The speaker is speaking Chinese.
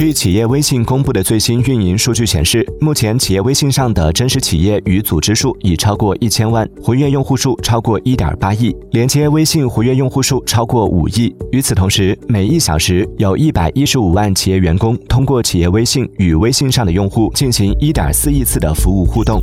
据企业微信公布的最新运营数据显示目前企业微信上的真实企业与组织数已超过一千万活跃用户数超过一点八亿连接微信活跃用户数超过五亿。与此同时每一小时有一百一十五万企业员工通过企业微信与微信上的用户进行一点四亿次的服务互动。